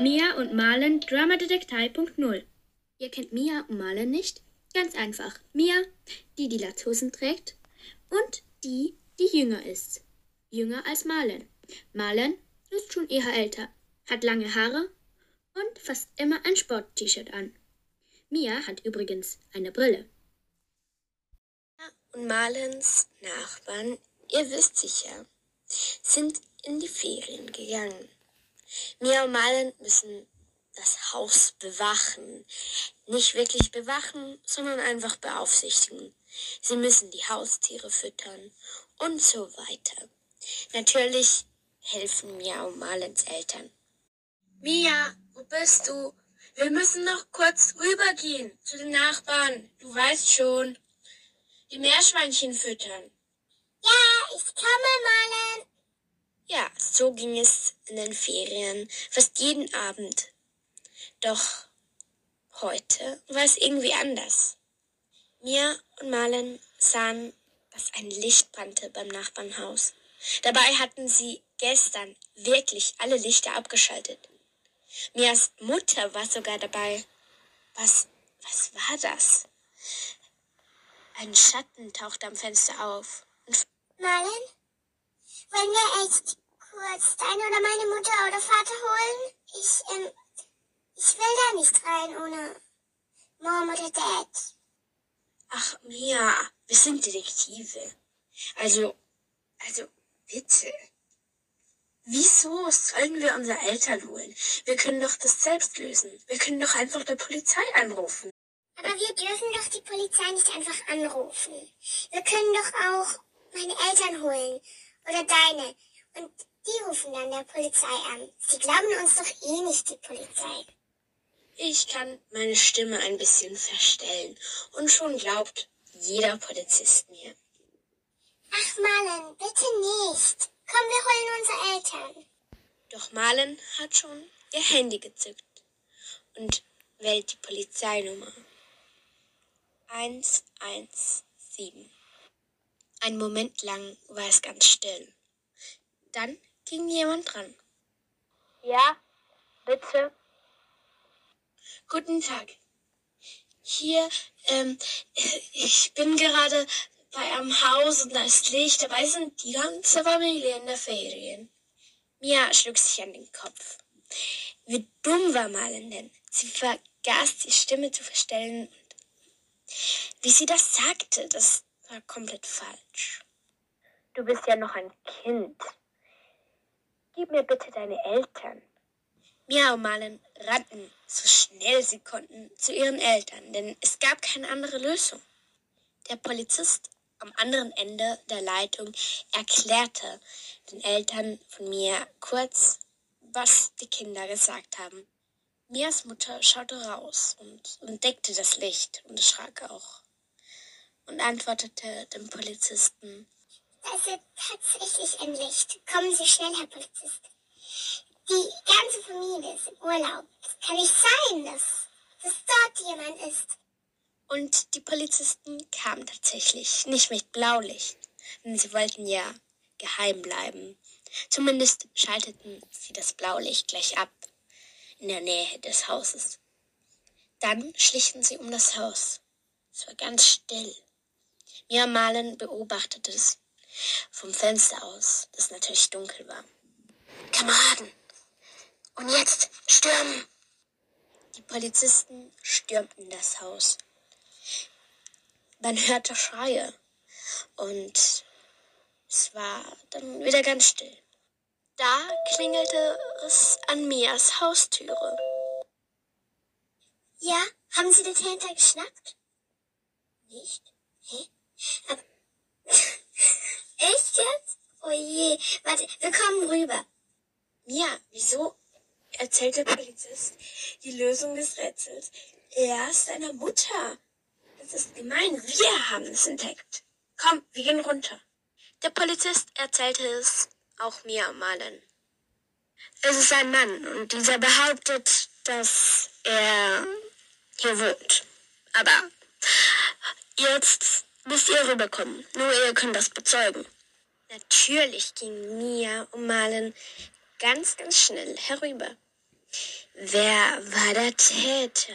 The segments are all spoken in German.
Mia und Marlen Dramadetektei.0 Ihr kennt Mia und Marlen nicht? Ganz einfach. Mia, die die Latzhosen trägt und die, die jünger ist. Jünger als Marlen. Marlen ist schon eher älter, hat lange Haare und fast immer ein Sport-T-Shirt an. Mia hat übrigens eine Brille. Und Marlens Nachbarn, ihr wisst sicher, sind in die Ferien gegangen. Mia und Marlen müssen das Haus bewachen. Nicht wirklich bewachen, sondern einfach beaufsichtigen. Sie müssen die Haustiere füttern und so weiter. Natürlich helfen Mia und Marlens Eltern. Mia, wo bist du? Wir müssen noch kurz rübergehen zu den Nachbarn. Du weißt schon. Die Meerschweinchen füttern. Ja, ich komme, Marlen. Ja, so ging es in den Ferien fast jeden Abend. Doch heute war es irgendwie anders. Mia und Marlen sahen, dass ein Licht brannte beim Nachbarnhaus. Dabei hatten sie gestern wirklich alle Lichter abgeschaltet. Mias Mutter war sogar dabei. Was, was war das? Ein Schatten tauchte am Fenster auf. Marlen? Wollen wir echt kurz deine oder meine Mutter oder Vater holen? Ich, ähm, ich will da nicht rein ohne Mom oder Dad. Ach, Mia, wir sind Detektive. Also, also, bitte. Wieso sollen wir unsere Eltern holen? Wir können doch das selbst lösen. Wir können doch einfach der Polizei anrufen. Aber wir dürfen doch die Polizei nicht einfach anrufen. Wir können doch auch meine Eltern holen. Oder deine. Und die rufen dann der Polizei an. Sie glauben uns doch eh nicht, die Polizei. Ich kann meine Stimme ein bisschen verstellen. Und schon glaubt jeder Polizist mir. Ach, Marlen, bitte nicht. Komm, wir holen unsere Eltern. Doch Marlen hat schon ihr Handy gezückt und wählt die Polizeinummer. 117. Ein Moment lang war es ganz still. Dann ging jemand dran. Ja, bitte. Guten Tag. Hier, ähm, ich bin gerade bei einem Haus und da ist Licht. Dabei sind die ganze Familie in der Ferien. Mia schlug sich an den Kopf. Wie dumm war Malen denn? Sie vergaß die Stimme zu verstellen wie sie das sagte, das war komplett falsch. Du bist ja noch ein Kind. Gib mir bitte deine Eltern. Mia und Malen rannten so schnell sie konnten zu ihren Eltern, denn es gab keine andere Lösung. Der Polizist am anderen Ende der Leitung erklärte den Eltern von Mia kurz, was die Kinder gesagt haben. Mias Mutter schaute raus und entdeckte das Licht und erschrak auch und antwortete dem Polizisten. Ist tatsächlich ein Licht. Kommen Sie schnell, Herr Polizist. Die ganze Familie ist im Urlaub. Es kann nicht sein, dass, dass dort jemand ist. Und die Polizisten kamen tatsächlich nicht mit Blaulicht, denn sie wollten ja geheim bleiben. Zumindest schalteten sie das Blaulicht gleich ab in der Nähe des Hauses. Dann schlichen sie um das Haus. Es war ganz still. Mia Malen beobachtete es vom Fenster aus, das natürlich dunkel war. Kameraden! Und jetzt stürmen! Die Polizisten stürmten das Haus. Man hörte Schreie und es war dann wieder ganz still. Da klingelte es an Mias Haustüre. Ja, haben Sie den Täter geschnappt? Nicht? Hä? Aber Echt jetzt? Oh je, warte, wir kommen rüber. Mia, wieso erzählt der Polizist die Lösung des Rätsels erst seiner Mutter? Das ist gemein. Wir haben es entdeckt. Komm, wir gehen runter. Der Polizist erzählte es auch mir malen. Es ist ein Mann und dieser behauptet, dass er hier wohnt. Aber jetzt müsst ihr rüberkommen. Nur ihr könnt das bezeugen. Natürlich ging Mia und Malen ganz, ganz schnell herüber. Wer war der Täter?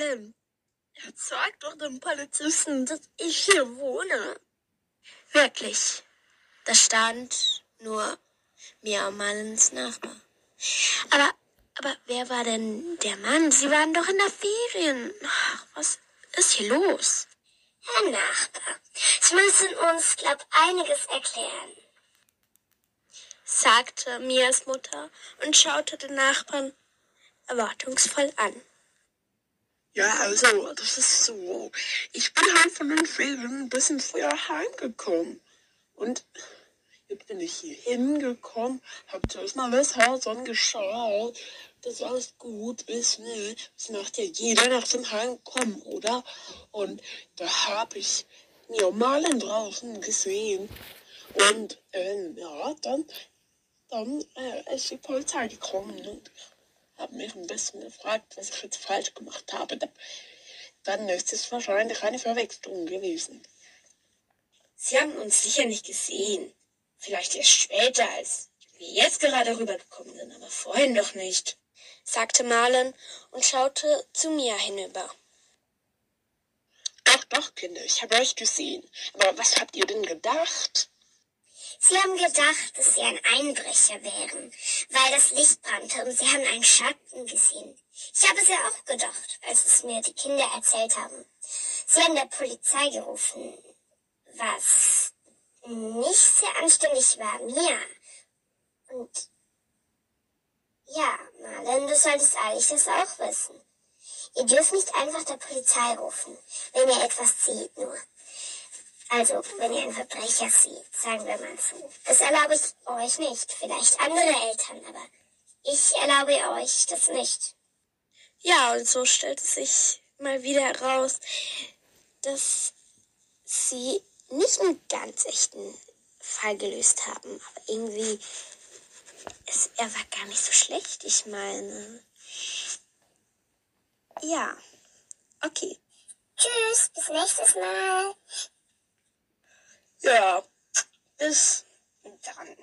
Denn? Er sagt doch dem Polizisten, dass ich hier wohne. Wirklich. Da stand nur Mia und Malens Nachbar. Aber, aber wer war denn der Mann? Sie waren doch in der Ferien. Ach, was ist hier los? Herr Nachbar, Sie müssen uns, glaub, einiges erklären. sagte Mias Mutter und schaute den Nachbarn erwartungsvoll an. Ja, also, das ist so. Ich bin halt von den Ferien ein bisschen früher heimgekommen. Und jetzt bin ich hier hingekommen, hab zuerst mal das Haus angeschaut, dass alles gut ist, ne? Das macht ja jeder nach dem Heimkommen, oder? Und da hab ich mir Malen draußen gesehen. Und, ähm, ja, dann, dann äh, ist die Polizei gekommen und hat mich ein bisschen gefragt, was ich jetzt falsch gemacht habe. Da- Dann ist es wahrscheinlich eine Verwechslung gewesen. Sie haben uns sicher nicht gesehen. Vielleicht erst später, als wir jetzt gerade rübergekommen sind, aber vorhin doch nicht. Sagte Marlen und schaute zu Mia hinüber. Doch, doch, Kinder, ich habe euch gesehen. Aber was habt ihr denn gedacht? Sie haben gedacht, dass Sie ein Einbrecher wären, weil das Licht brannte und Sie haben einen Schatten gesehen. Ich habe es ja auch gedacht, als es mir die Kinder erzählt haben. Sie haben der Polizei gerufen, was nicht sehr anständig war, mir. Und ja, Marlen, du solltest eigentlich das auch wissen. Ihr dürft nicht einfach der Polizei rufen, wenn ihr etwas seht nur. Also, wenn ihr einen Verbrecher seht, sagen wir mal so. Das erlaube ich euch nicht. Vielleicht andere Eltern, aber ich erlaube euch das nicht. Ja, und so stellte sich mal wieder heraus, dass sie nicht einen ganz echten Fall gelöst haben, aber irgendwie, es, er war gar nicht so schlecht, ich meine. Ja, okay. Tschüss, bis nächstes Mal. Ja, bis dann.